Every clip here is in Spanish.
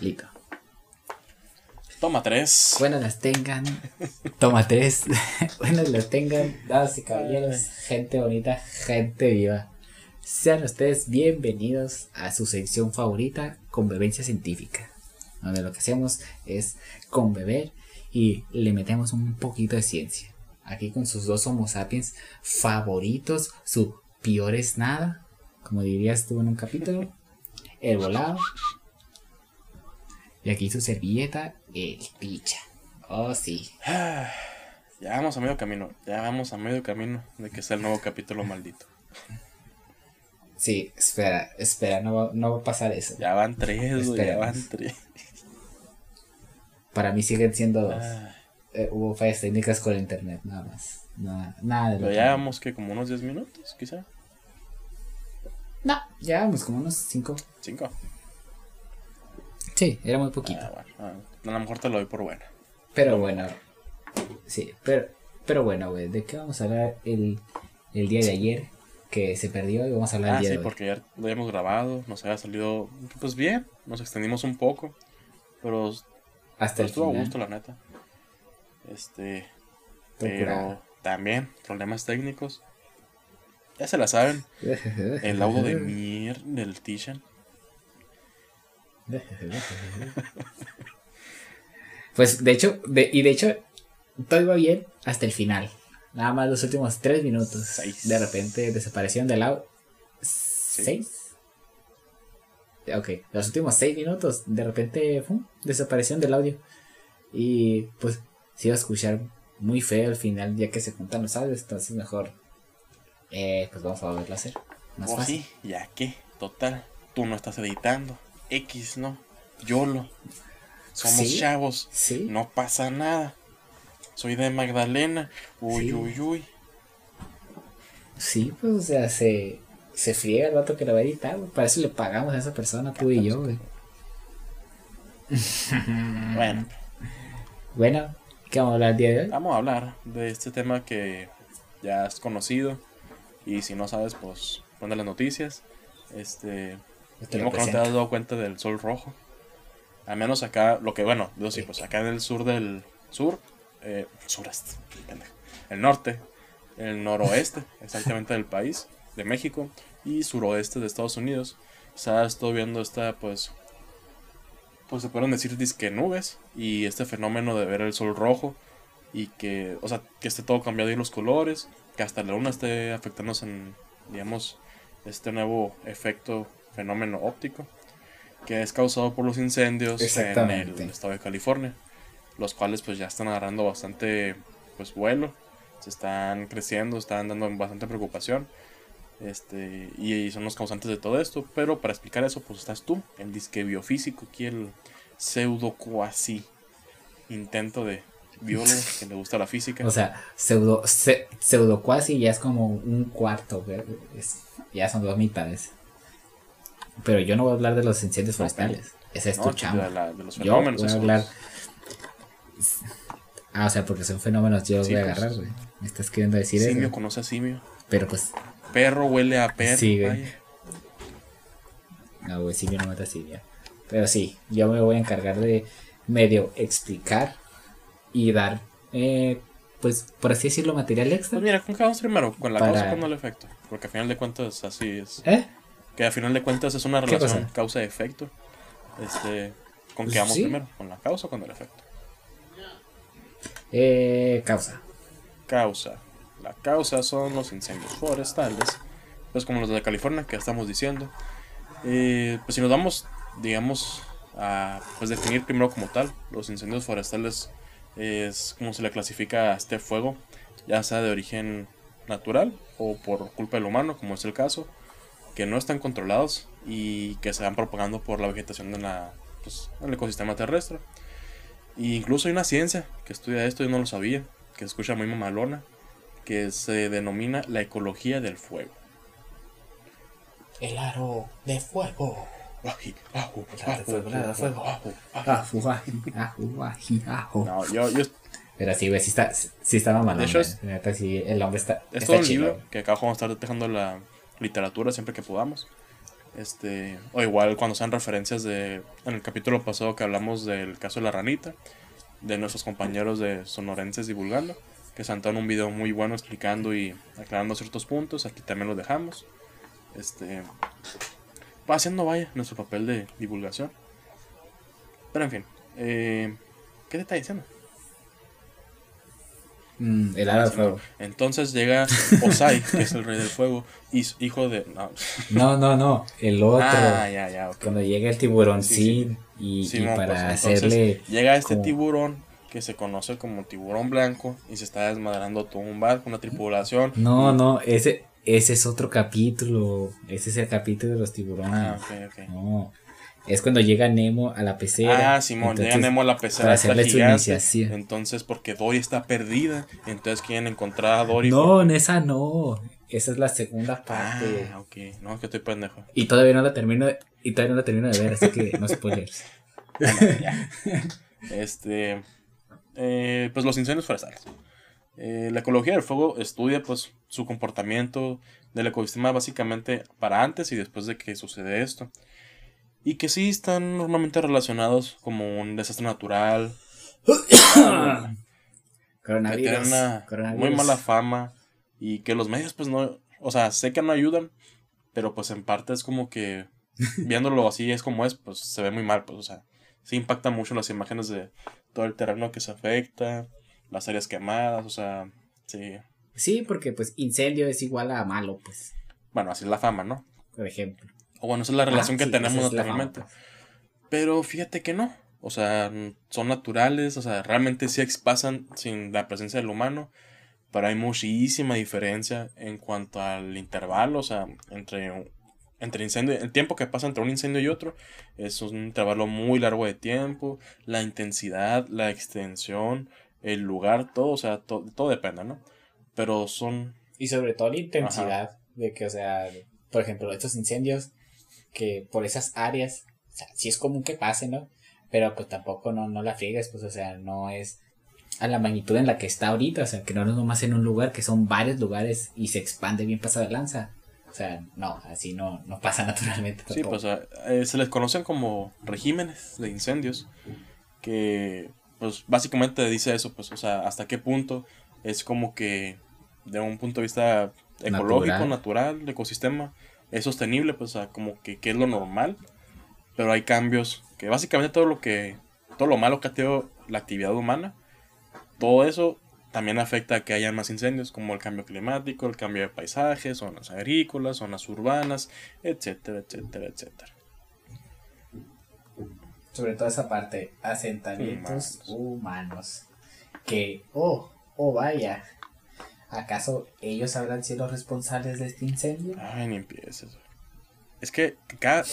Listo. Toma tres. Buenas las tengan. Toma tres. Buenas las tengan. Damas y caballeros. Gente bonita. Gente viva. Sean ustedes bienvenidos a su sección favorita, Convivencia Científica. Donde lo que hacemos es conbeber y le metemos un poquito de ciencia. Aquí con sus dos Homo sapiens favoritos, su peor es nada, como dirías tú en un capítulo, el volado. Y aquí su servilleta, el picha. Oh, sí. Ya vamos a medio camino. Ya vamos a medio camino de que sea el nuevo capítulo maldito. Sí, espera, espera, no va, no va a pasar eso. Ya van tres, güey, ya van tres. Para mí siguen siendo dos. Ah, Eh, hubo fallas técnicas con el internet, nada más. Nada, nada de lo Pero ya vamos que como unos 10 minutos, quizá. No, ya vamos como unos cinco. Cinco. Sí, era muy poquito. Ah, bueno, a lo mejor te lo doy por buena. Pero bueno, sí, pero, pero bueno, güey, ¿de qué vamos a hablar el, el día de ayer? Que se perdió y vamos a hablar el Ah, día sí, de hoy. porque ya lo habíamos grabado, nos había salido pues bien, nos extendimos un poco, pero Hasta Pero el estuvo a gusto, la neta. Este. Procurado. Pero también, problemas técnicos. Ya se la saben. El laudo de mier del Tishan. Pues de hecho, de- y de hecho, todo iba bien hasta el final. Nada más los últimos tres minutos. Seis. De repente desaparecieron del audio. ¿Seis? Ok, los últimos seis minutos, de repente ¡fum! desaparecieron del audio. Y pues se iba a escuchar muy feo al final, ya que se juntan los audios. Entonces, mejor, eh, pues vamos a volverlo a hacer. Más Oh, fácil. sí, ya que, total. Tú no estás editando. X, ¿no? YOLO. Somos Sí. chavos. Sí. No pasa nada. Soy de Magdalena. Uy, Sí. uy, uy. Sí, pues, o sea, se, se friega el vato que lo va a editar, güey. Para eso le pagamos a esa persona, tú y yo, güey. Bueno, Bueno, ¿qué vamos a hablar el día de hoy? Vamos a hablar de este tema que ya es conocido y si no sabes, pues pon las noticias. Este, Como que no te has dado cuenta del sol rojo. Al menos acá, lo que bueno, yo sí, pues acá en el sur del sur, eh, sureste, el norte, el noroeste, exactamente del país, de México, y suroeste de Estados Unidos, se ha estado viendo esta, pues, pues se pueden decir disque nubes y este fenómeno de ver el sol rojo y que, o sea, que esté todo cambiado y los colores, que hasta la luna esté afectándose en, digamos, este nuevo efecto, fenómeno óptico, que es causado por los incendios en el estado de California, los cuales pues ya están agarrando bastante, pues, vuelo, se están creciendo, están dando bastante preocupación. Este, y son los causantes de todo esto. Pero para explicar eso, pues estás tú, el disque biofísico, aquí el pseudo cuasi intento de biólogo que le gusta la física. O sea, pseudo, se- pseudo cuasi ya es como un cuarto. Es- ya son dos mitades. Pero yo no voy a hablar de los incendios forestales. Esa es ¿no? tu chamba. la- de los Yo voy a hablar. Ah, o sea, porque son fenómenos, yo los Sí, voy a pues. agarrar, güey. Me estás queriendo decir Simio eso. conoce a simio. Pero pues, Perro huele a perro. Sí, güey. vaya. no, güey, Silvia no mata a Silvia. Pero sí, yo me voy a encargar de medio explicar y dar, eh, pues, por así decirlo, material extra. Pues mira, ¿con qué vamos primero? ¿Con la Para- causa o con el efecto? Porque a final de cuentas así es. ¿Eh? Que a final de cuentas es una ¿Qué relación causa-efecto. Este, ¿Con Pues qué vamos sí. primero? ¿Con la causa o con el efecto? Eh, causa. Causa. La causa son los incendios forestales, pues como los de California que estamos diciendo. Eh, pues si nos vamos, digamos, a pues definir primero como tal, los incendios forestales es como se le clasifica a este fuego, ya sea de origen natural o por culpa del humano, como es el caso, que no están controlados y que se van propagando por la vegetación de la, pues, en el ecosistema terrestre. E incluso hay una ciencia que estudia esto, yo no lo sabía, que se escucha muy mamalona, que se denomina la ecología del fuego. El aro de fuego. No, yo, yo, Pero sí, güey, sí está, sí está mamalón, De hecho, es- La neta, sí, el hombre está, es está todo un chido. libro que acá vamos a estar dejando la literatura siempre que podamos. Este, o igual cuando sean referencias de, en el capítulo pasado que hablamos del caso de la ranita, de nuestros compañeros de Sonorenses divulgando, que en un video muy bueno explicando y aclarando ciertos puntos, aquí también lo dejamos. Este, haciendo vaya nuestro papel de divulgación. Pero en fin, eh, ¿qué te está diciendo? Mm, el fuego. Entonces llega Osai, que es el rey del fuego, y hijo de. No, no, no, el otro. Ah, ya, ya, Cuando llega el tiburón, sí, y, para pues, hacerle. Llega este tiburón que se conoce como tiburón blanco y se está desmadrando todo un barco, una tripulación. No, no, ese, ese es otro capítulo. Ese es el capítulo de los tiburones. Ah, ok, ok. No. Es cuando llega Nemo a la pecera. Ah, Simón, llega Nemo a la pecera. Para hacerle su iniciación. Entonces, porque Dory está perdida, entonces quieren encontrar a Dory. No, en esa no. Esa es la segunda parte. Ah, ok. No, es que estoy pendejo. Y todavía no la termino, y todavía no la termino de ver, así que no spoilers. Este. Eh, pues los incendios forestales. Eh, la ecología del fuego estudia pues su comportamiento del ecosistema básicamente para antes y después de que sucede esto y que sí están normalmente relacionados como un desastre natural. coronavirus, muy mala fama y que los medios pues no, o sea, sé que no ayudan, pero pues en parte es como que viéndolo así es como es, pues se ve muy mal, pues o sea, sí impacta mucho las imágenes de todo el terreno que se afecta, las áreas quemadas, o sea, sí. Sí, porque pues incendio es igual a malo, pues. Bueno, así es la fama, ¿no? Por ejemplo. O bueno, esa es la relación ah, que tenemos naturalmente. Pero fíjate que no. O sea, son naturales, o sea, realmente sí pasan sin la presencia del humano. Pero hay muchísima diferencia en cuanto al intervalo, o sea, entre, entre incendio, el tiempo que pasa entre un incendio y otro es un intervalo muy largo de tiempo, la intensidad, la extensión, el lugar, todo, o sea, todo depende, ¿no? Pero son... Y sobre todo la intensidad de que, o sea, por ejemplo, estos incendios que por esas áreas, o sea, sí es común que pase, ¿no? Pero pues tampoco no, no la friegues, pues, o sea, no es a la magnitud en la que está ahorita, o sea, que no es nomás en un lugar, que son varios lugares y se expande bien pasada lanza. O sea, no, así no, no pasa naturalmente. Sí, pues eh, se les conocen como regímenes de incendios, que pues básicamente dice eso, pues, o sea, hasta qué punto es como que de un punto de vista ecológico, natural, de ecosistema, es sostenible, pues, o sea, como que, que, es lo normal, pero hay cambios que básicamente todo lo que, todo lo malo que ha tenido la actividad humana, todo eso también afecta a que haya más incendios, como el cambio climático, el cambio de paisajes, zonas agrícolas, zonas urbanas, etcétera, etcétera, etcétera. Sobre todo esa parte, asentamientos humanos. Que, oh, oh vaya, ¿Acaso ellos habrán sido responsables de este incendio? Ay, ni empieces. Es que cada,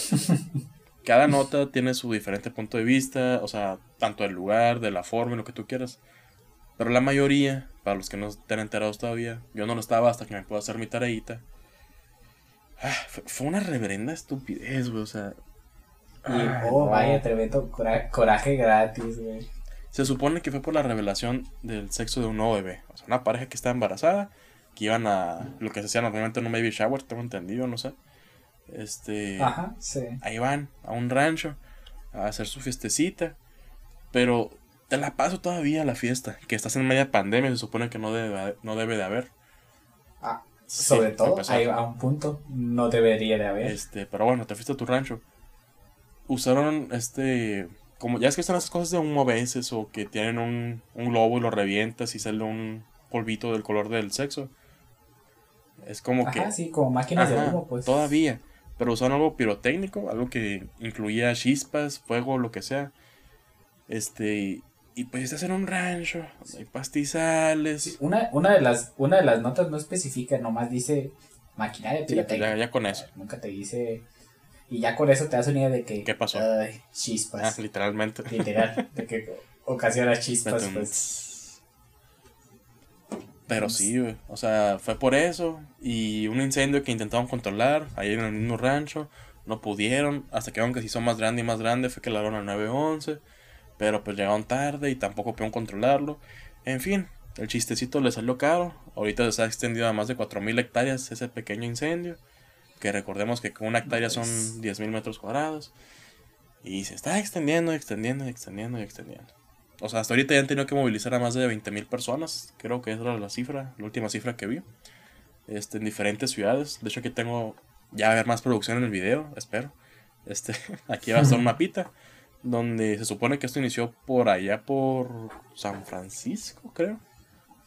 cada nota tiene su diferente punto de vista, o sea, tanto del lugar, de la forma, lo que tú quieras. Pero la mayoría, para los que no estén enterados todavía, yo no lo estaba hasta que me puedo hacer mi tareita. Ah, fue, una reverenda estupidez, güey, o sea. oh, vaya, tremendo coraje gratis, güey. Se supone que fue por la revelación del sexo de un nuevo bebé. O sea, una pareja que estaba embarazada, que iban a lo que se hacía normalmente en un baby shower, tengo entendido, no sé. Este. Ajá, sí. Ahí van a un rancho a hacer su fiestecita. Pero te la paso todavía la fiesta, que estás en media pandemia, se supone que no debe, no debe de haber. Ah, sobre todo, ahí a un punto no debería de haber. Este, pero bueno, te fuiste a tu rancho. Usaron este como ya es que están esas cosas de un a veces o que tienen un, un globo y lo revientas y sale un polvito del color del sexo. Es como que. sí, como máquinas de humo, pues. Todavía. Pero usaron algo pirotécnico, algo que incluía chispas, fuego, lo que sea. Este. Y pues estás en un rancho, hay pastizales. una, una, de las, una de las notas no especifica, nomás dice maquinaria pues pirotécnica. ya, con eso. Nunca te dice y ya con eso te das una idea de que. ¿Qué pasó? Ay, chispas. Ah, literalmente. Literal. De que ocasiona chispas, pues. Pero sí, güey. O sea, fue por eso. Y un incendio que intentaron controlar ahí en el mismo rancho. No pudieron. Hasta que aunque se hizo más grande y más grande, fue que la al 911. Pero pues llegaron tarde y tampoco pudieron controlarlo. En fin, el chistecito le salió caro. Ahorita se ha extendido a más de 4.000 hectáreas ese pequeño incendio. Que recordemos que con una hectárea son 10.000 metros cuadrados. Y se está extendiendo, extendiendo, extendiendo y extendiendo. O sea, hasta ahorita ya han tenido que movilizar a más de 20.000 personas. Creo que esa era la cifra, la última cifra que vi. Este, en diferentes ciudades. De hecho, aquí tengo ya a ver más producción en el video, espero. Este, aquí va a estar un mapita. Donde se supone que esto inició por allá por San Francisco, creo.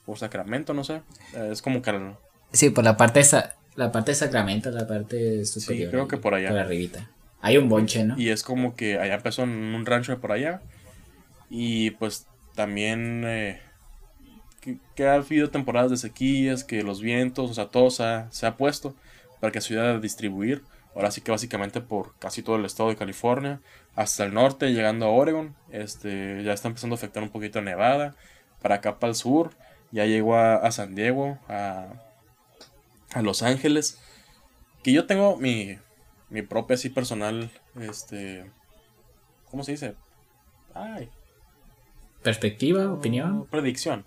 O Sacramento, no sé. Es como que... Sí, por la parte de, la parte de Sacramento, la parte superior. Sí, creo que por allá. Por arribita. Hay un bonche, ¿no? Y es como que allá empezó en un rancho de por allá. Y pues también eh, que, ha habido temporadas de sequías, que los vientos, o sea, todo se ha, puesto para que se ayude a distribuir. Ahora sí que básicamente por casi todo el estado de California, hasta el norte, llegando a Oregon, este, ya está empezando a afectar un poquito a Nevada, para acá para el sur, ya llegó a, San Diego, a, a Los Ángeles, que yo tengo mi, mi propia así personal, este, ¿cómo se dice? Ay, perspectiva, opinión. Predicción.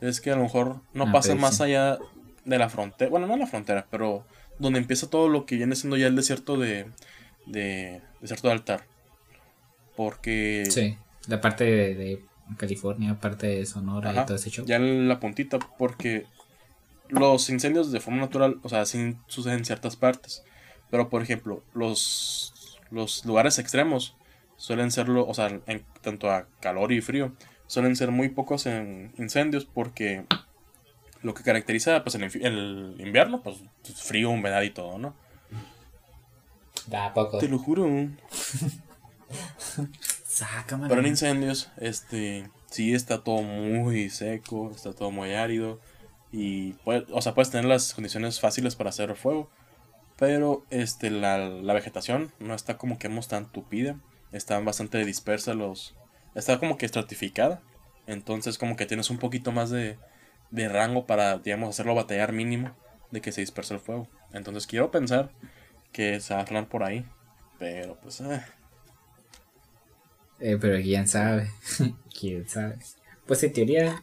Es que a lo mejor no ah, pasa más allá de la frontera. Bueno, no la frontera, pero donde empieza todo lo que viene siendo ya el desierto de. de desierto de altar. Porque. Sí, la parte de, California, parte de Sonora y todo ese show. Ya en la puntita, porque los incendios de forma natural, o sea, sí suceden en ciertas partes. Pero por ejemplo, los, los lugares extremos suelen serlo, o sea, en tanto a calor y frío, suelen ser muy pocos en incendios porque lo que caracteriza pues el, invierno, pues frío, humedad y todo, ¿no? Da poco. Te lo juro. Sácame. Pero en incendios, este, sí está todo muy seco, está todo muy árido y puede, o sea, puedes tener las condiciones fáciles para hacer fuego, pero este la, la vegetación no está como que hemos tan tupida están bastante dispersas los... Está como que estratificada. Entonces como que tienes un poquito más de, de rango para, digamos, hacerlo batallar mínimo de que se disperse el fuego. Entonces quiero pensar que se va a frenar por ahí. Pero pues... Eh. Eh, pero quién sabe. quién sabe. Pues en teoría,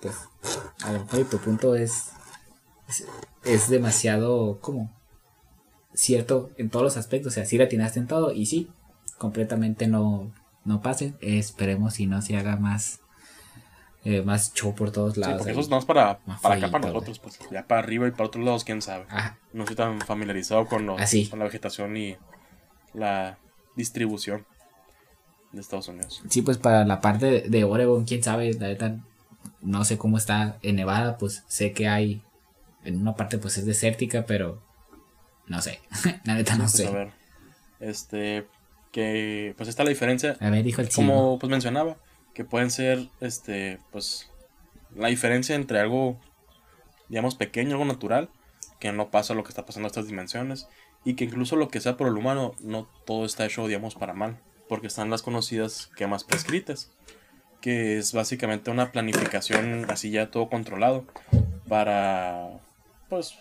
pues a lo mejor tu punto es, es, es demasiado como cierto en todos los aspectos. O sea, sí la atinaste en todo y sí, completamente no, no pase. esperemos y no se haga más eh, más show por todos lados. Sí, porque eso es más para, para acá, para nosotros, pues ya para arriba y para otros lados, quién sabe. No estoy tan familiarizado con, los, con la vegetación y la distribución de Estados Unidos. Sí, pues para la parte de Oregon, quién sabe, la no sé cómo está en Nevada, pues sé que hay, en una parte pues es desértica, pero no sé, la neta no sé. A ver, este, que pues está la diferencia. A ver, dijo el Como pues mencionaba, que pueden ser, este, pues, la diferencia entre algo, digamos, pequeño, algo natural, que no pasa lo que está pasando en estas dimensiones, y que incluso lo que sea por el humano, no todo está hecho, digamos, para mal, porque están las conocidas quemas prescritas, que es básicamente una planificación así ya todo controlado, para, pues,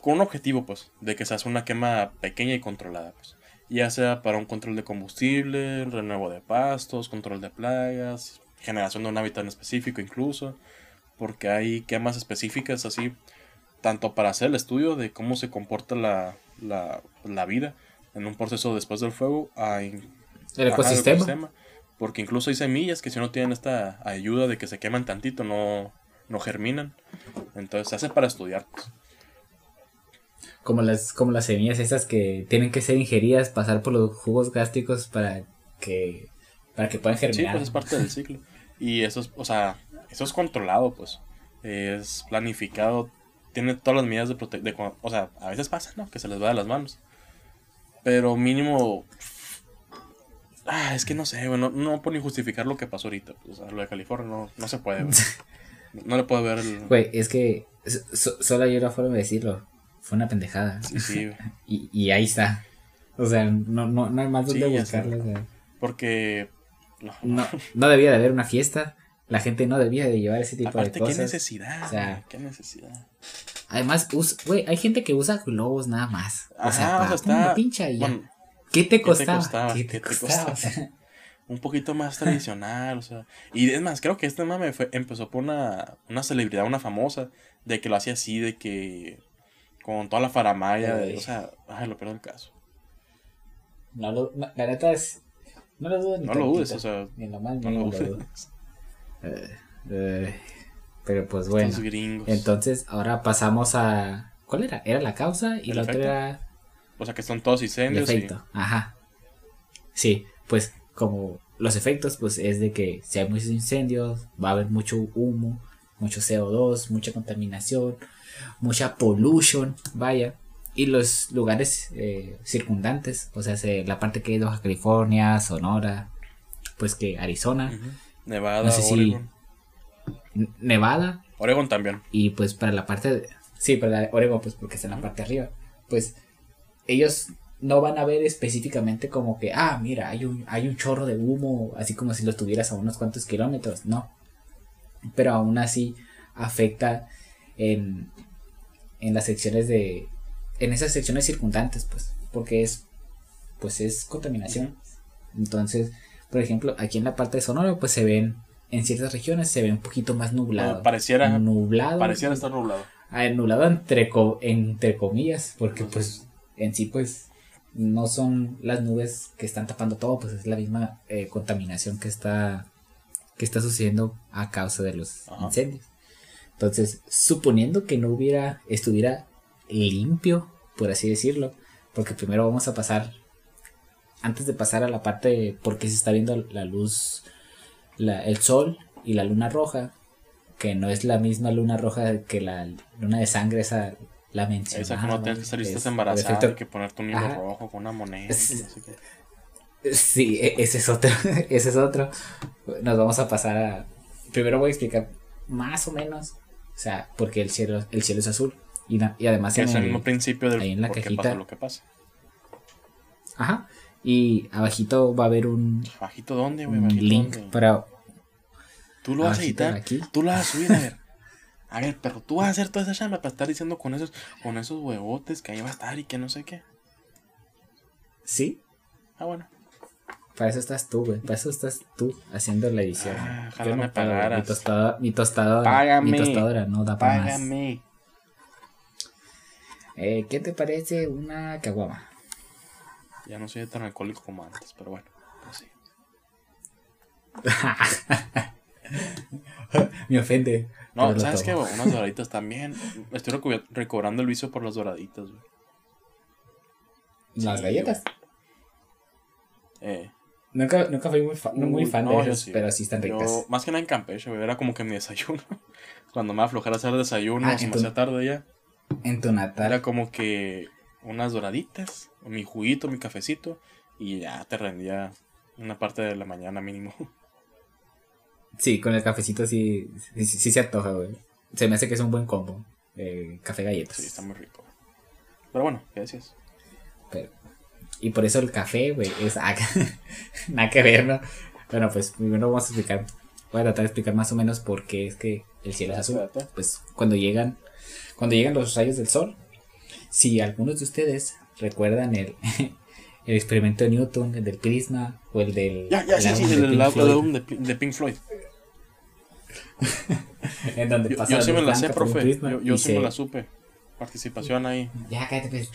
con un objetivo, pues, de que se hace una quema pequeña y controlada, pues ya sea para un control de combustible, renuevo de pastos, control de plagas, generación de un hábitat en específico incluso, porque hay quemas específicas así, tanto para hacer el estudio de cómo se comporta la, la, vida en un proceso después del fuego, hay, el ecosistema. Porque incluso hay semillas que si no tienen esta ayuda de que se queman tantito, no, no germinan. Entonces se hace para estudiar. Pues como las, como las semillas esas que tienen que ser ingeridas, pasar por los jugos gástricos para que, para que puedan germinar. Sí, pues es parte del ciclo. Y eso es, o sea, eso es controlado, pues. Es planificado, tiene todas las medidas de protección. O sea, a veces pasa, ¿no? Que se les va de las manos. Pero mínimo. Ah, es que no sé, bueno, no puedo ni justificar lo que pasó ahorita. Pues, lo de California no, no se puede. no le puedo ver el. Güey, es que solo hay una forma de decirlo fue una pendejada. Sí, sí. y, y ahí está. O sea, no, no, no hay más donde buscarlo. Porque. No, no, debía de haber una fiesta. La gente no debía de llevar ese tipo de cosas. ¿qué necesidad? O sea, ¿qué necesidad? Además, güey, hay gente que usa globos nada más. O sea, para está, pincha y ya. ¿Qué te costaba? ¿Qué te costaba? un poquito más tradicional, o sea. Y es más, creo que este mame fue, empezó por una, una celebridad, una famosa, de que lo hacía así, de que con toda la faramaya, de- o sea, ay, lo peor del caso. No lo, la neta es. No lo dudes ni No lo dudes, o sea, Ni lo más no lo lo dudes. dudes. Eh, eh, pero pues bueno. Estos gringos. Entonces, ahora pasamos a. ¿Cuál era? Era la causa y El la otra era O sea, que son todos el incendios. y- efecto. Ajá. Sí, pues como los efectos, pues es de que si hay muchos incendios, va a haber mucho humo, mucho CO2, mucha contaminación, mucha pollution, vaya. Y los lugares eh, circundantes, o sea, se- la parte que es Baja California, Sonora, pues que Arizona. Nevada, No sé Oregon. Nevada, Oregon también. Y pues para la parte de, sí, para la Oregon, pues porque está en la parte de arriba, pues ellos no van a ver específicamente como que, ah, mira, hay un, hay un chorro de humo, así como si lo tuvieras a unos cuantos kilómetros, no. Pero aún así afecta en, en las secciones de, en esas secciones circundantes, pues, porque es, pues es contaminación. Entonces, por ejemplo, aquí en la parte de Sonora, pues se ven, en ciertas regiones se ve un poquito más nublado. Bueno, pareciera, nublado. pareciera estar nublado. Ah, nublado entre, co- entre comillas, porque pues en sí pues no son las nubes que están tapando todo, pues es la misma eh, contaminación que está que está sucediendo a causa de los Ajá. incendios. Entonces, suponiendo que no hubiera estuviera limpio, por así decirlo, porque primero vamos a pasar antes de pasar a la parte de por qué se está viendo la luz la- el sol y la luna roja, que no es la misma luna roja que la luna de sangre, esa la mencionaba. Esa que no tienes que salir es estás embarazada, efecto- hay que ponerte un hilo rojo con una moneda. Es- no sé qué. Sí, e- ese es otro, ese es otro. Nos vamos a pasar a... Primero voy a explicar más o menos, o sea, porque el cielo, el cielo es azul. Y, y además Que en es el el- mismo principio del ahí en la cajita. pasa lo que pasa. Ajá. Y abajito va a haber un, ¿Bajito dónde, güey? un ¿Bajito link dónde? para... Tú lo vas a abajito editar. aquí. Tú lo vas a subir, a ver. A ver, pero tú vas a hacer toda esa chamba para estar diciendo con esos, con esos huevotes que ahí va a estar y que no sé qué. Sí, Ah, bueno. para eso estás tú, güey. Para eso estás tú haciendo la edición. Ah, ojalá me pagaras. Mi tostadora, mi tostadora, Págame. mi tostadora no da para más. Págame. Eh, ¿Qué te parece una caguama? Ya no soy tan alcohólico como antes, pero bueno, pues sí. Me ofende. No, pero ¿sabes qué? güey? Unas doraditas también. Estoy recobrando el vicio por las doraditas, güey. Las Sí, galletas. Eh, Nunca, nunca fui muy, no fan no, de yo esas, sí. pero sí están yo- ricas. más que nada en Campeche, güey. Era como que mi desayuno. Cuando me iba a aflojar a hacer desayuno, Ah, se me entonces- hacía tarde ya. En tu natal. Era como que unas doraditas, mi juguito, mi cafecito, y ya te rendía una parte de la mañana mínimo. Sí, con el cafecito sí, sí, sí- se antoja, güey. Se me hace que es un buen combo. eh, café galletas. Sí, está muy rico. Pero bueno. Pero- y por eso el café, güey, es ah, nada que ver, ¿no? Bueno, pues primero vamos a explicar. Voy a tratar de explicar más o menos por qué es que el cielo es azul. Pues cuando llegan, cuando llegan los rayos del sol, si algunos de ustedes recuerdan el, el experimento de Newton, el del prisma o el del Ya, ya, sí, sí, álbum de Pink Floyd. En donde Yo, pasa yo la sí me la sé, profe. prisma Yo, yo y sí me se- la supe. Participación ahí. Ya, cállate, pues.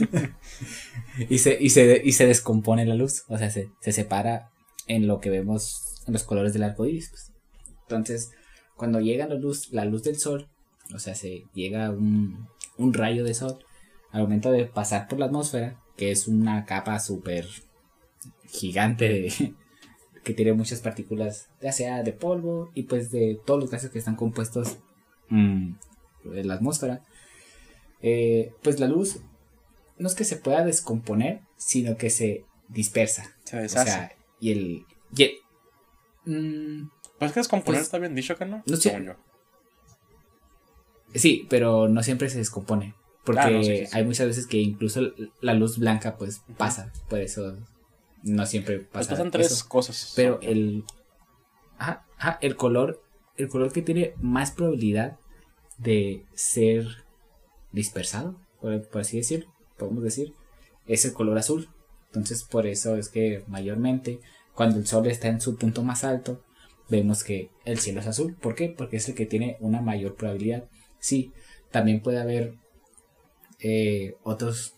y, se, y, se, y se descompone la luz. O sea, se, se separa en lo que vemos en los colores del arco iris. pues. Entonces, cuando llega la luz, la luz del sol, o sea, se llega un, un rayo de sol, al momento de pasar por la atmósfera, que es una capa súper gigante de, que tiene muchas partículas, ya sea de polvo y pues de todos los gases que están compuestos mm, en la atmósfera eh, pues la luz no es que se pueda descomponer, sino que se dispersa. Se O sea, y el... y el- mm, pues es que descomponer pues, está bien dicho, que no? no sé. Yo. sí, pero no siempre se descompone. Porque Ah, no, sí, sí, sí. hay muchas veces que incluso la luz blanca pues pasa. Por eso no siempre Pues pasa. pasan tres eso. cosas. Pero el... Ajá, ajá, el color... El color que tiene más probabilidad de ser dispersado, por, por así decirlo, podemos decir, es el color azul. Entonces, por eso es que mayormente cuando el sol está en su punto más alto, vemos que el cielo es azul. ¿Por qué? Porque es el que tiene una mayor probabilidad. Sí, también puede haber eh, otros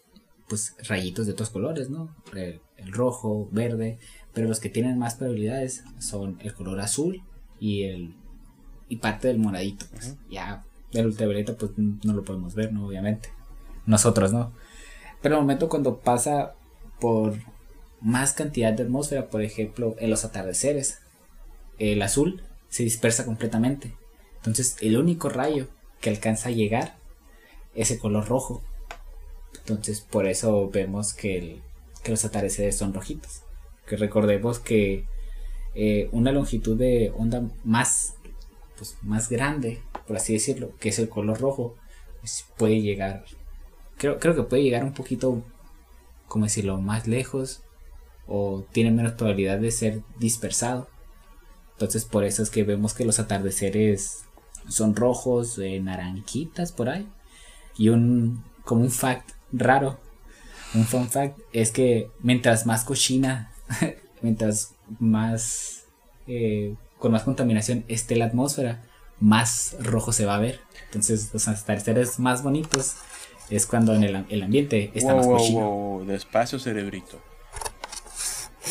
pues rayitos de otros colores, ¿no? El, el, rojo, verde, pero los que tienen más probabilidades son el color azul y el y parte del moradito. Pues. Ya el ultravioleta pues no lo podemos ver, ¿no? Obviamente. Nosotros, ¿no? Pero el momento cuando pasa por más cantidad de atmósfera, por ejemplo, en los atardeceres, el azul se dispersa completamente. Entonces, el único rayo que alcanza a llegar es el color rojo. Entonces, por eso vemos que, los atardeceres son rojitos. Que recordemos que eh, una longitud de onda más, pues, más grande, por así decirlo, que es el color rojo, pues, puede llegar, creo, creo que puede llegar un poquito, como decirlo, más lejos o tiene menos probabilidad de ser dispersado. Entonces por eso es que vemos que los atardeceres son rojos, eh, naranjitas por ahí. Y un como un fact raro, un fun fact es que mientras más cochina, mientras más eh, con más contaminación esté la atmósfera, más rojo se va a ver. Entonces los atardeceres más bonitos es cuando en el, ambiente está más cochino. Despacio cerebrito.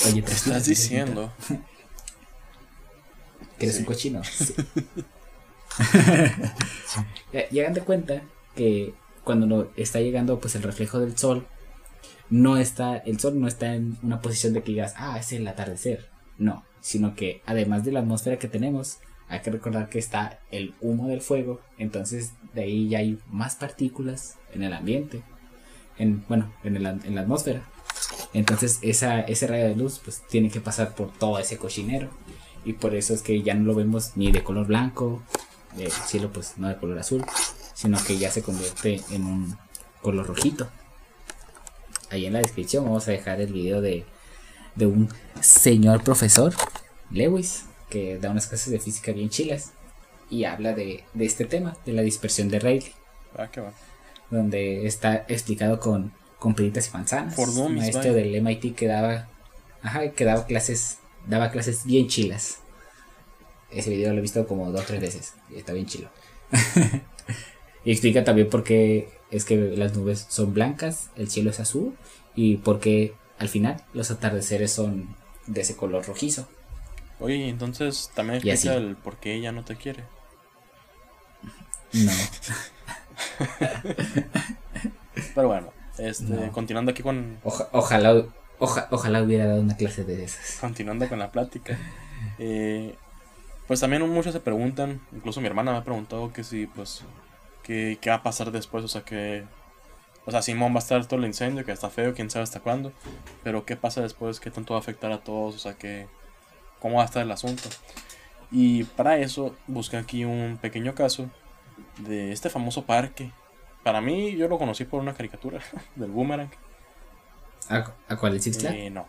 Oye, te estás diciendo que eres un cochino. Llegan de cuenta que cuando está llegando pues el reflejo del sol, no está, el sol no está en una posición de que digas, ah, es el atardecer. No, sino que además de la atmósfera que tenemos, hay que recordar que está el humo del fuego, entonces de ahí ya hay más partículas en el ambiente, en, bueno, en, en la atmósfera. Entonces esa, ese rayo de luz pues tiene que pasar por todo ese cochinero. Y por eso es que ya no lo vemos ni de color blanco, el cielo pues no de color azul, sino que ya se convierte en un color rojito. Ahí en la descripción vamos a dejar el video de, de un señor profesor, Lewis, que da unas clases de física bien chilas y habla de, de este tema, de la dispersión de Rayleigh. Ah, qué Donde está explicado con con y manzanas. Por un maestro del MIT que daba, ajá, que daba clases, daba clases bien chilas. Ese video lo he visto como dos o tres veces y está bien chilo. y explica también por qué es que las nubes son blancas, el cielo es azul y por qué al final los atardeceres son de ese color rojizo. Oye, entonces también explica el por qué ella no te quiere. No. Pero bueno, este, Continuando aquí con. ojalá, ojalá hubiera dado una clase de esas. Continuando con la plática. Eh, pues también muchos se preguntan, incluso mi hermana me ha preguntado que si, pues, qué va a pasar después, o sea, que. O sea, Simón va a estar todo el incendio, que está feo, quién sabe hasta cuándo. Pero qué pasa después, qué tanto va a afectar a todos, o sea, que. cómo va a estar el asunto. Y para eso busqué aquí un pequeño caso de este famoso parque para mí, yo lo conocí por una caricatura del Boomerang. ¿A, cuál? ¿El Six eh, no.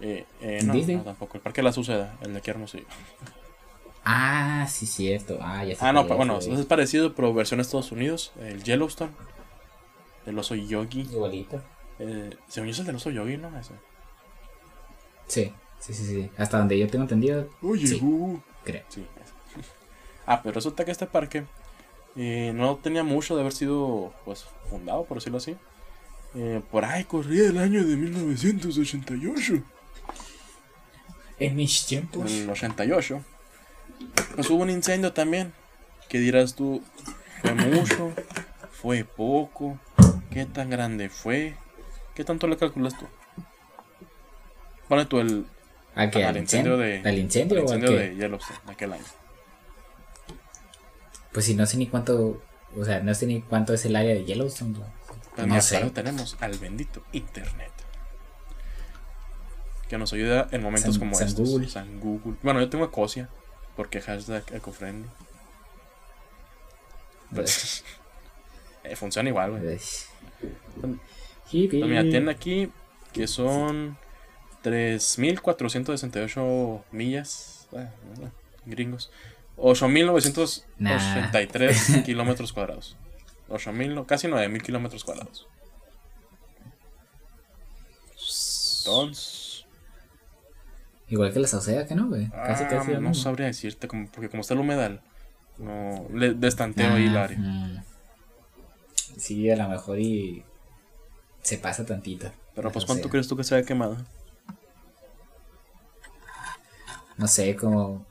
Eh, eh, no, no, tampoco. El Parque de la Suceda, el de aquí Hermosillo. Ah, sí, cierto. Ah, ya Ah, no, bueno, es parecido, pero versión de Estados Unidos. El Yellowstone. El oso Yogi. Igualito. Eh, según yo es el del oso Yogi, ¿no? Ese. Sí, sí, sí, sí. Hasta donde yo tengo entendido. Oye, sí, uh. creo. Sí. Ah, pero resulta que este parque eh, no tenía mucho de haber sido pues fundado, por decirlo así. Eh, por ahí corría el año de 1988. En mis tiempos. En el 88. Pues hubo un incendio también. ¿Qué dirás tú? ¿Fue mucho? ¿Fue poco? ¿Qué tan grande fue? ¿Qué tanto le calculas tú? Pone tú el. ¿A qué? ¿Al incendio de. ¿Al incendio, o de Yellowstone, aquel año. Pues si no sé ni cuánto, o sea, no sé ni cuánto es el área de Yellowstone. Pues no sé. tenemos al bendito Internet. Que nos ayuda en momentos como San estos. Google. San Google. Bueno, yo tengo Ecosia, porque hashtag ecofriendly. Pues, eh, funciona igual, güey. Pues mira, tienen aquí que son 3.468 millas. gringos. 8.983 kilómetros cuadrados. 8.000, casi 9.000 kilómetros cuadrados. Entonces. Igual que la Sauceda, que no, güey. Casi, ah, No sabría decirte, porque como está el humedal, no. Le destanteo ahí el área. Sí, a lo mejor y se pasa tantito. Pero pues O ¿cuánto crees tú que se haya quemado? No sé, como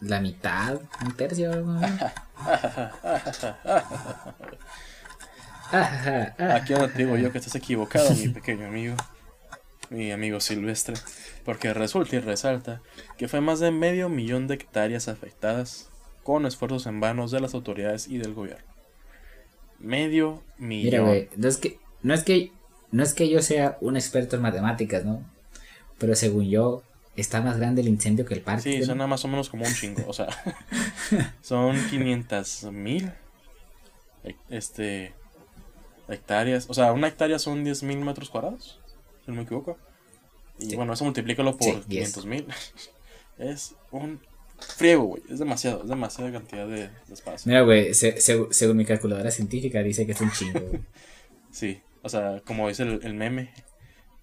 la mitad, un tercio. algo. Ajaja, ah. Aquí te digo yo que estás equivocado, mi pequeño amigo. Mi amigo silvestre. Porque resulta y resalta que fue más de medio millón de hectáreas afectadas con esfuerzos en vanos de las autoridades y del gobierno. Medio millón. Mira, güey, no es que no es que no es que yo sea un experto en matemáticas, ¿no? Pero según yo está más grande el incendio que el parque. Sí, ¿no? suena más o menos como un chingo. O sea, son 500 mil este, hectáreas. O sea, una hectárea son 10 mil metros cuadrados, si no me equivoco. Y Sí. bueno, eso multiplícalo por Sí, 10. 500 mil. es un friego, güey. Es demasiado, es demasiada cantidad de, de espacio. Mira, güey, se- se- según mi calculadora científica dice que es un chingo. Sí, o sea, como dice el, el meme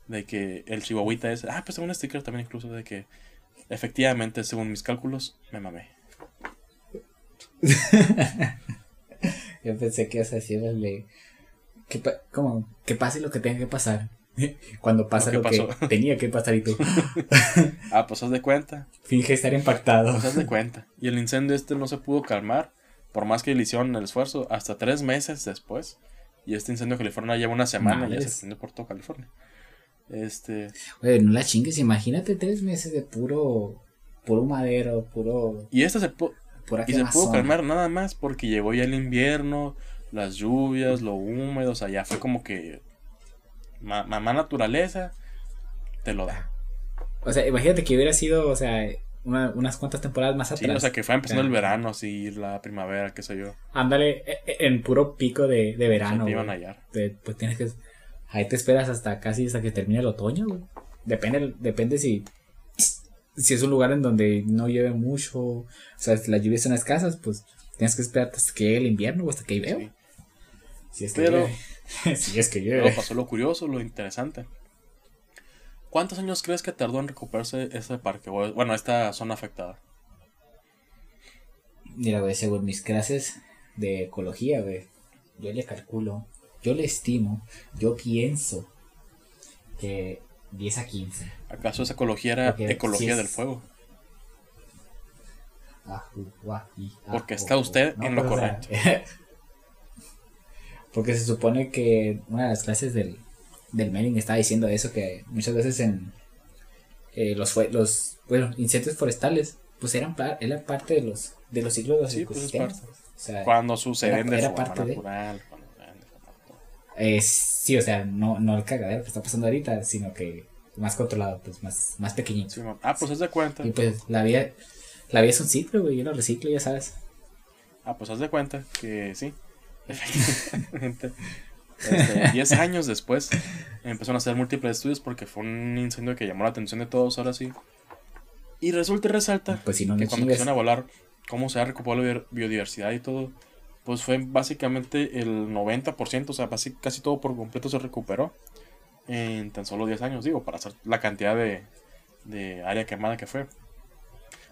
de que el chihuahuita es. Ah, pues tengo un sticker también incluso de que efectivamente, según mis cálculos, me mamé. Yo pensé que ibas a decirle que, como, que pase lo que tenga que pasar. Cuando pasa Lo lo que pasó. tenía que pasar y tú Ah, pues haz de cuenta. finge estar impactado. Pues haz de cuenta. Y el incendio este no se pudo calmar, por más que le hicieron el esfuerzo, hasta tres meses después. Y este incendio en California lleva una semana y ya se extendió por todo California. Este, no la chingues, imagínate tres meses de puro, puro madero, puro, y este se, pu- pura y se pudo calmar nada más porque llegó ya el invierno, las lluvias, lo húmedo, o sea, ya fue como que ma- mamá naturaleza te lo da. O sea, imagínate que hubiera sido, o sea, una- unas cuantas temporadas más Sí, atrás. o sea, que fue empezando el verano, así, la primavera, qué sé yo. Ándale, e- e- en puro pico de, de O verano. sea, te iban a güey. hallar. Te- pues tienes que. Ahí te esperas hasta casi hasta que termine el otoño, güey. Depende, depende si. Si es un lugar en donde no llueve mucho, o sea, si las lluvias son escasas, pues tienes que esperar hasta que llegue el invierno o hasta que llueva. Sí. Si es que Pero- llueve. si es que Luego llueve. pasó lo curioso, lo interesante. ¿Cuántos años crees que tardó en recuperarse ese parque? Bueno, esta zona afectada. Mira, güey, según mis clases de ecología, güey, yo le calculo, yo le estimo, yo pienso que 10 a 15. ¿Acaso esa ecología era Porque ecología es- del fuego? Porque está usted en lo pero, o sea, porque se supone que una de las clases del, del mailing estaba diciendo eso, que muchas veces en eh, los, fue- los bueno, incendios forestales, pues eran, pa- eran parte de los, de los ciclos de los Sí, pues es ecosistemas. parte. O sea, Cuando suceden era- de era forma parte de- natural. cuando de forma natural. Eh, sí, o sea, no, no el cagadero que está pasando ahorita, sino que más controlado, pues más, más pequeñito. Sí, ah, pues haz de cuenta. Y pues la vida, la vida es un ciclo, güey, yo lo reciclo, ya sabes. Ah, pues haz de cuenta que sí. Efectivamente. Este, 10 años después empezaron a hacer múltiples estudios porque fue un incendio que llamó la atención de todos ahora sí. Y resulta y resalta Pues si no que cuando chingues. empezaron a volar, cómo se ha recuperado la biodiver- biodiversidad y todo, pues fue básicamente el 90%, o sea, casi todo por completo se recuperó en tan solo 10 años, digo, para hacer la cantidad de, de área quemada que fue.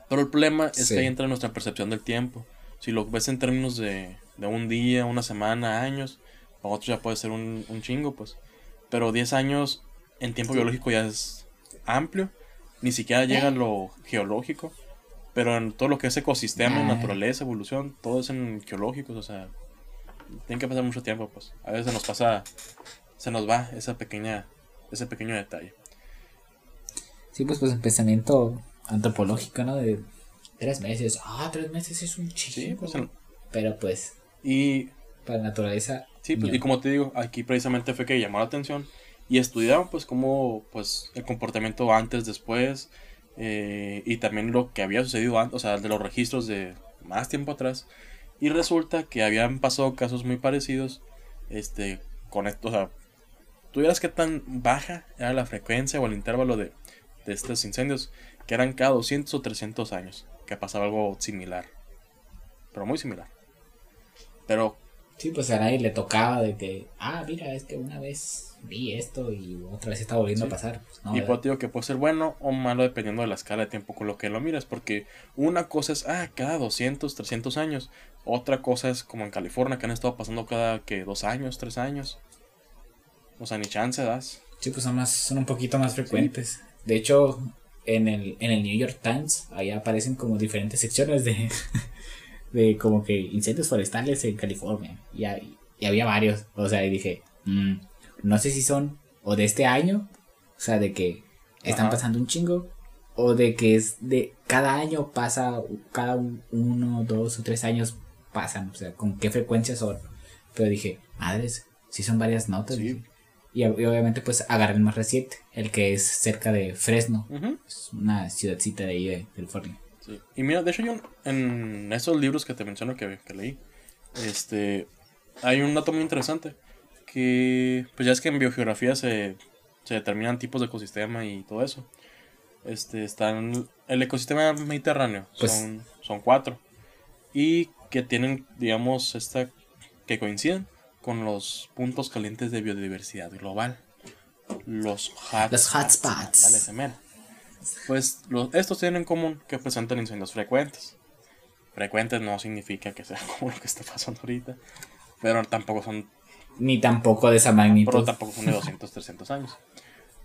Pero el problema es Sí. que ahí entra nuestra percepción del tiempo. Si lo ves en términos de, de un día, una semana, años, para otros ya puede ser un, un chingo, pues. Pero 10 años en tiempo biológico ya es amplio. Ni siquiera llega a lo geológico. Pero en todo lo que es ecosistema, Ah. naturaleza, evolución, todo es en geológicos, o sea, tiene que pasar mucho tiempo, pues. A veces nos pasa, se nos va esa pequeña, ese pequeño detalle. Sí, pues pues el pensamiento antropológico, ¿no? De tres meses. Ah, tres meses es un Sí, chingo. pues, en- Pero pues, y para la naturaleza. Sí, pues, y como te digo, aquí precisamente fue que llamó la atención y estudiaron pues cómo pues el comportamiento antes, después eh, y también lo que había sucedido antes, o sea, de los registros de más tiempo atrás y resulta que habían pasado casos muy parecidos este con esto, o sea, tú vieras qué tan baja era la frecuencia o el intervalo de, de estos incendios que eran cada 200 o 300 años que pasaba algo similar, pero muy similar. Pero Sí, pues a nadie le tocaba de que, ah, mira, es que una vez vi esto y otra vez está volviendo a pasar. Pues, no, y pues digo que puede ser bueno o malo dependiendo de la escala de tiempo con lo que lo miras, porque una cosa es, ah, cada 200, 300 años, otra cosa es como en California, que han estado pasando cada, que dos años, tres años. O sea, ni chance das. Sí, pues son, más, son un poquito más frecuentes. De hecho, en el, en el New York Times, ahí aparecen como diferentes secciones de, de como que incendios forestales en California. Y, hay- y había varios. O sea, y dije, mm, no sé si son o de este año, o sea, de que están Ajá. pasando un chingo, o de que es de cada año pasa, cada un- uno, dos o tres años pasan, o sea, con qué frecuencia son. Pero dije, madres, si son varias notas. Sí. Y, ob- y obviamente pues agarré el más reciente, el que es cerca de Fresno, es una ciudadcita de ahí de California. Sí. Y mira, de hecho, yo en esos libros que te menciono que, que leí, este, hay un dato muy interesante. Que, pues ya es que en biogeografía se, se determinan tipos de ecosistema y todo eso. Este, están, el ecosistema mediterráneo Pues- son, son cuatro. Y que tienen, digamos, esta, que coinciden con los puntos calientes de biodiversidad global. Los hotspots. Los hotspots. Mero. Pues los- estos tienen en común que presentan incendios frecuentes. Frecuentes no significa que sea como lo que está pasando ahorita. Pero tampoco son, Ni tampoco de esa magnitud. pero tampoco son de 200, 300 años.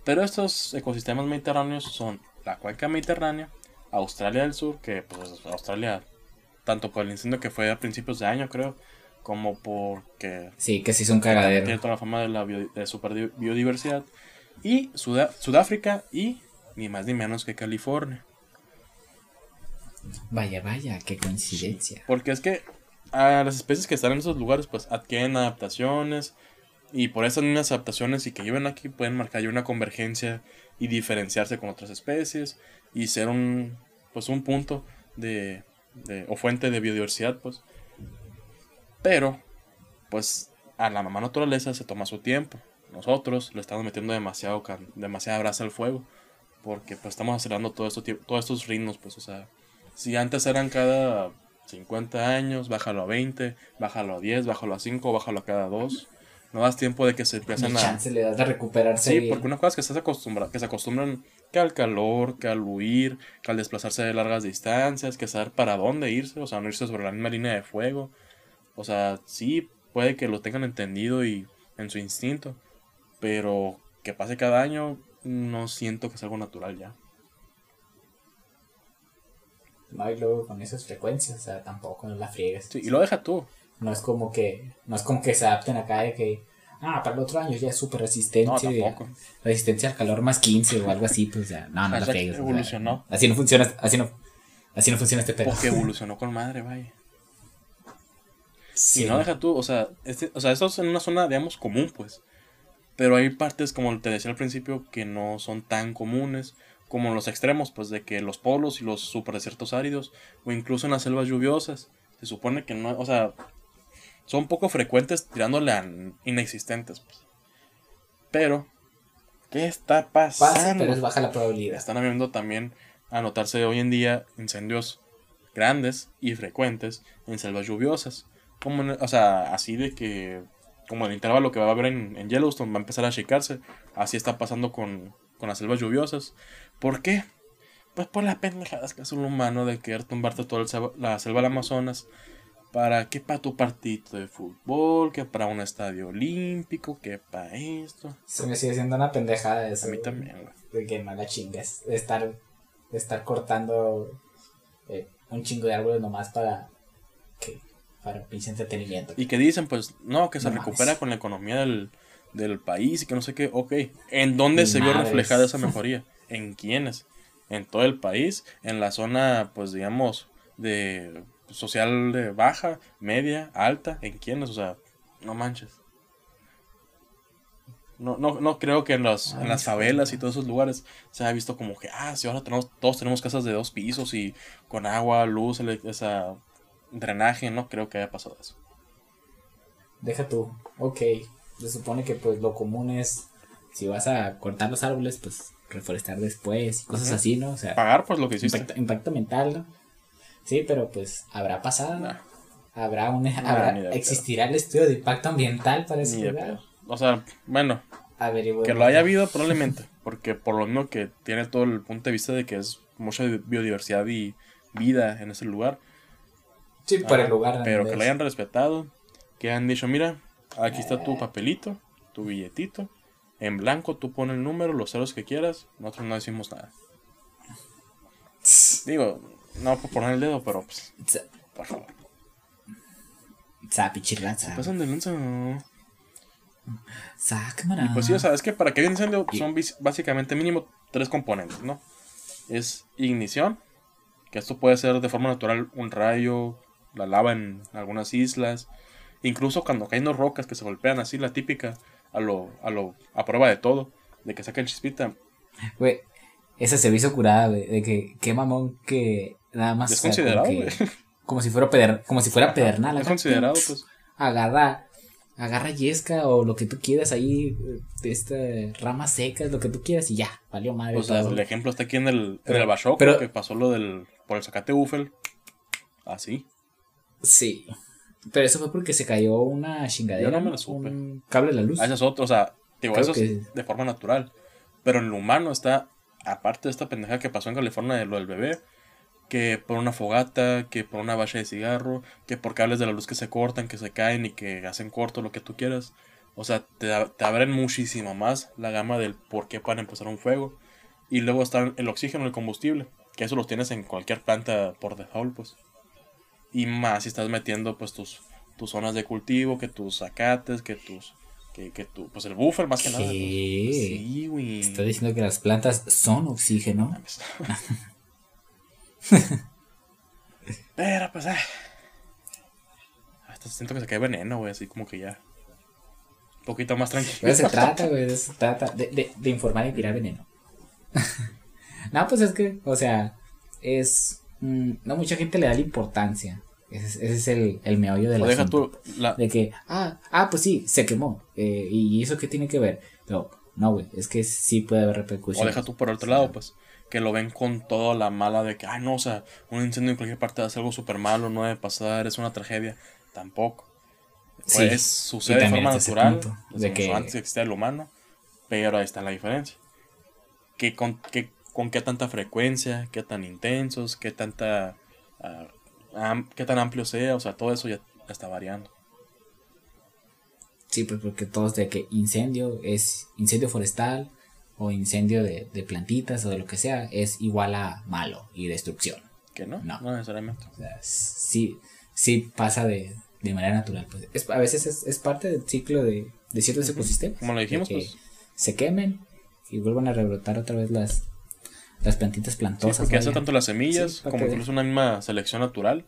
Pero estos ecosistemas mediterráneos son la cuenca mediterránea, Australia del Sur, que pues Australia, tanto por el incendio que fue a principios de año creo, como porque Sí, que sí es un tiene cagadero. toda la fama de la bio- de super di- biodiversidad. Y Suda- Sudáfrica y ni más ni menos que California. Vaya, vaya, qué coincidencia. Porque es que a las especies que están en esos lugares pues adquieren adaptaciones y por esas mismas adaptaciones y que viven aquí pueden marcar ya una convergencia y diferenciarse con otras especies y ser un pues un punto de, de- o fuente de biodiversidad pues pero pues a la mamá naturaleza se toma su tiempo nosotros le estamos metiendo demasiado demasiada brasa al fuego porque pues estamos acelerando todo esto todos estos ritmos pues o sea si antes eran cada 50 años, bájalo a 20, bájalo a 10, bájalo a 5, bájalo a cada 2. No das tiempo de que se Ni empiezan a... chance le das de recuperarse. Sí, bien. porque una cosa es que estás acostumbrado, que se acostumbran que al calor, que al huir, que al desplazarse de largas distancias, que saber para dónde irse, o sea, no irse sobre la misma línea de fuego. O sea, sí, puede que lo tengan entendido y en su instinto, pero que pase cada año, no siento que es algo natural ya. No, y luego con esas frecuencias, o sea, tampoco no la friegues. Sí, y lo deja tú. No es como que, no es como que se adapten acá de que, ah, para el otro año ya es súper resistente. No, tampoco. Resistencia al calor más 15 o algo así, pues ya, no, no la Hashtag friegues. o sea, evolucionó. así no funciona, así no, así no funciona este pedo. Porque evolucionó con madre, vaya. Sí. Y no deja tú, o sea, este, o sea, esto es en una zona, digamos, común, pues. Pero hay partes, como te decía al principio, que no son tan comunes, como en los extremos, pues, de que los polos y los superdesiertos áridos, o incluso en las selvas lluviosas. Se supone que no, o sea, son poco frecuentes tirándole a inexistentes, pues. Pero, ¿qué está pasando? Pasa, pero es baja la probabilidad. Están habiendo también a notarse hoy en día incendios grandes y frecuentes en selvas lluviosas. Como o sea, así de que, como el intervalo que va a haber en, en Yellowstone va a empezar a achicarse, así está pasando con, con las selvas lluviosas. ¿Por qué? Pues por las pendejadas que hace el humano de querer tumbarte toda el selva- la selva del Amazonas. ¿Para qué? Para tu partito de fútbol, que para un estadio olímpico, que para esto. Se me sigue siendo una pendejada eso. A mí también, güey. De que no la chingues. De estar, de estar cortando eh, un chingo de árboles nomás para que para pinche entretenimiento. Y que dicen, pues, no, que se No recupera mames. con la economía del, del país y que no sé qué. Ok, ¿en dónde se vio reflejada esa mejoría? ¿En quiénes? En todo el país, en la zona, pues, digamos, de social de baja, media, alta, ¿en quiénes? O sea, no manches. No, no, no creo que en, las en las favelas y todos esos lugares se haya visto como que, ah, sí, ahora tenemos, todos tenemos casas de dos pisos y con agua, luz, esa drenaje, no creo que haya pasado eso. Deja tú. Ok. Se supone que pues lo común es si vas a cortar los árboles, pues reforestar después y cosas así, ¿no? O sea, Pagar pues lo que hiciste. impacto, impacto mental, ¿no? Sí, pero pues habrá pasado. Nah. ¿Habrá un, habrá, pedo. existirá el estudio de impacto ambiental para ese lugar? O sea, bueno, que lo haya habido probablemente, porque por lo mismo que tiene todo el punto de vista de que es mucha biodiversidad y vida en ese lugar, Sí, por el Ah, lugar. pero que lo es. hayan respetado, que han dicho, mira, aquí está tu papelito, tu billetito, en blanco tú pones el número, los ceros que quieras, nosotros no decimos nada. Digo, no por poner el dedo, pero pues, por favor. pichirraza. Pasan de lanza. Sácamela. Pues sí, o sea, es que para que haya incendio Y- son básicamente mínimo tres componentes, ¿no? Es ignición, que esto puede ser de forma natural un rayo, la lava en algunas islas, incluso cuando caen dos rocas que se golpean así, la típica, a lo, a lo, a prueba de todo, de que saca el chispita, Güey, ese servicio curada, güey, de que qué mamón que nada más. es sea, considerado, que-. Como si fuera peder, como si fuera pedernal. Es considerado, pues. Agarra, agarra yesca o lo que tú quieras ahí, esta ramas secas, lo que tú quieras y ya, valió madre. O sea, todo. el ejemplo está aquí en el, en el pero- que pasó lo del, por el Zacate Ufel, así. Sí. Pero eso fue porque se cayó una chingadera. Yo no me la supe. Un cable de la luz. Ah, ese es otro, o sea, digo, eso que- es de forma natural. Pero en lo humano está, aparte de esta pendeja que pasó en California de lo del bebé, que por una fogata, que por una valla de cigarro, que por cables de la luz que se cortan, que se caen y que hacen corto, lo que tú quieras. O sea, te, te abren muchísimo más la gama del por qué para empezar un fuego. Y luego está el oxígeno, el combustible, que eso lo tienes en cualquier planta por default, pues. Y más si estás metiendo pues tus, tus zonas de cultivo, que tus zacates, que tus... Que, que tu, pues el buffer más que nada. pues. Sí, güey. Está diciendo que las plantas son oxígeno. Pero pues, ah. Hasta siento que se cae veneno, güey, así como que ya. Un poquito más tranquilo. eso se trata, güey. Se trata. De, de, de informar y tirar veneno. no, pues es que, o sea, es. mm, no mucha gente le da la importancia. Ese es, ese es el, el meollo del O deja tú la, De que, ah, ah, pues sí, se quemó. eh, ¿Y eso qué tiene que ver? Pero, no, güey, es que sí puede haber o repercusiones. deja tú por otro lado, pues. Que lo ven con toda la mala de que, ay, no, o sea, un incendio en cualquier parte es algo súper malo, no debe pasar, es una tragedia. Tampoco. Sí, Pues y sucede de forma natural, de que- antes de existiera el humano, pero ahí está la diferencia. Que con, que, con qué tanta frecuencia, qué tan intensos, qué tanta ah, qué tan amplio sea, o sea, todo eso ya está variando. Sí, pues porque todos de que incendio es incendio forestal o incendio de, de plantitas o de lo que sea es igual a malo y destrucción. ¿Que no? No. No, necesariamente. O sea, sí, sí pasa de, de manera natural. Pues. Es, a veces es, es parte del ciclo de, de ciertos ecosistemas. Como lo dijimos, pues. Se quemen y vuelvan a rebrotar otra vez las, las plantitas Sí, plantosas. porque hace vaya. tanto las semillas Sí, como incluso una misma selección natural.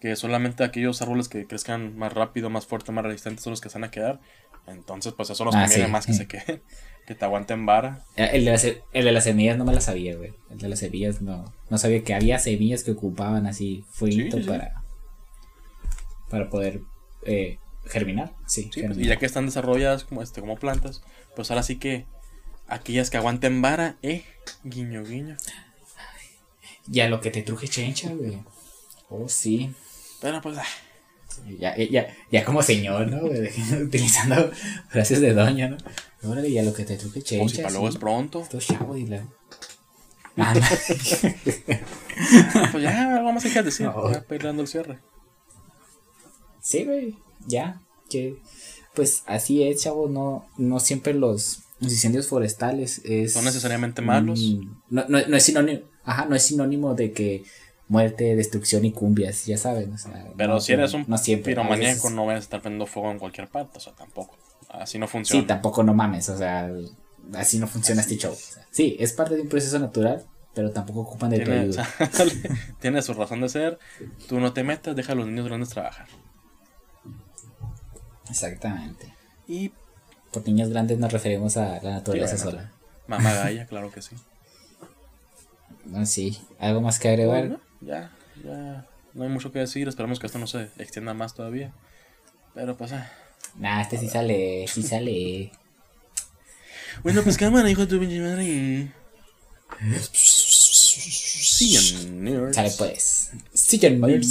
Que solamente aquellos árboles que crezcan más rápido, más fuerte, más resistentes son los que se van a quedar. Entonces, pues eso nos Ah, conviene sí, más que se queden. Que te aguanten vara. Eh, El de, las, el de las semillas no me la sabía, güey. El de las semillas no. No sabía que había semillas que ocupaban así fueguito Sí, sí. para. Para poder eh, germinar. Sí, Sí, pues, y ya que están desarrolladas como, este, como plantas, pues ahora sí que aquellas que aguanten vara, eh, guiño, guiño. Ya lo que te truje chencha, güey. Oh, sí. Pero pues, ah, Ya, ya, ya como señor, ¿no? Utilizando frases de doña, ¿no? Órale, ya lo que te truje chencha. como si para luego es pronto. Esto es chavo y la. Ah. Pues ya, algo más hay que decir. No. Ya peleando el cierre. Sí, güey, ya, que pues así es, chavo, no, no siempre los, los incendios forestales es... Son necesariamente malos. mm, no, no, no es sinónimo, ajá, no es sinónimo de que muerte, destrucción y cumbias, ya saben, o sea... Pero no, si eres un no siempre, piromaníaco, no vayas a estar prendiendo fuego en cualquier parte, o sea, tampoco. Así no funciona. Sí, tampoco no mames, o sea, así no funciona Así este show. es. o sea, sí, es parte de un proceso natural, pero tampoco ocupan de tu Tiene, ayuda. tiene su razón de ser. Tú no te metas, deja a los niños grandes trabajar. Exactamente. Y Por niños grandes nos referimos a la naturaleza Sí, sola. mamá Gaya, claro que sí. Sí, algo más que agregar. Bueno, ya, ya. No hay mucho que decir. Esperamos que esto no se extienda más todavía. Pero pues, ah. Nah, este sí sale, sí sale. Bueno, pues cámara, hijo de tu pinche madre. Nerds. Sale pues. Ya, nerds.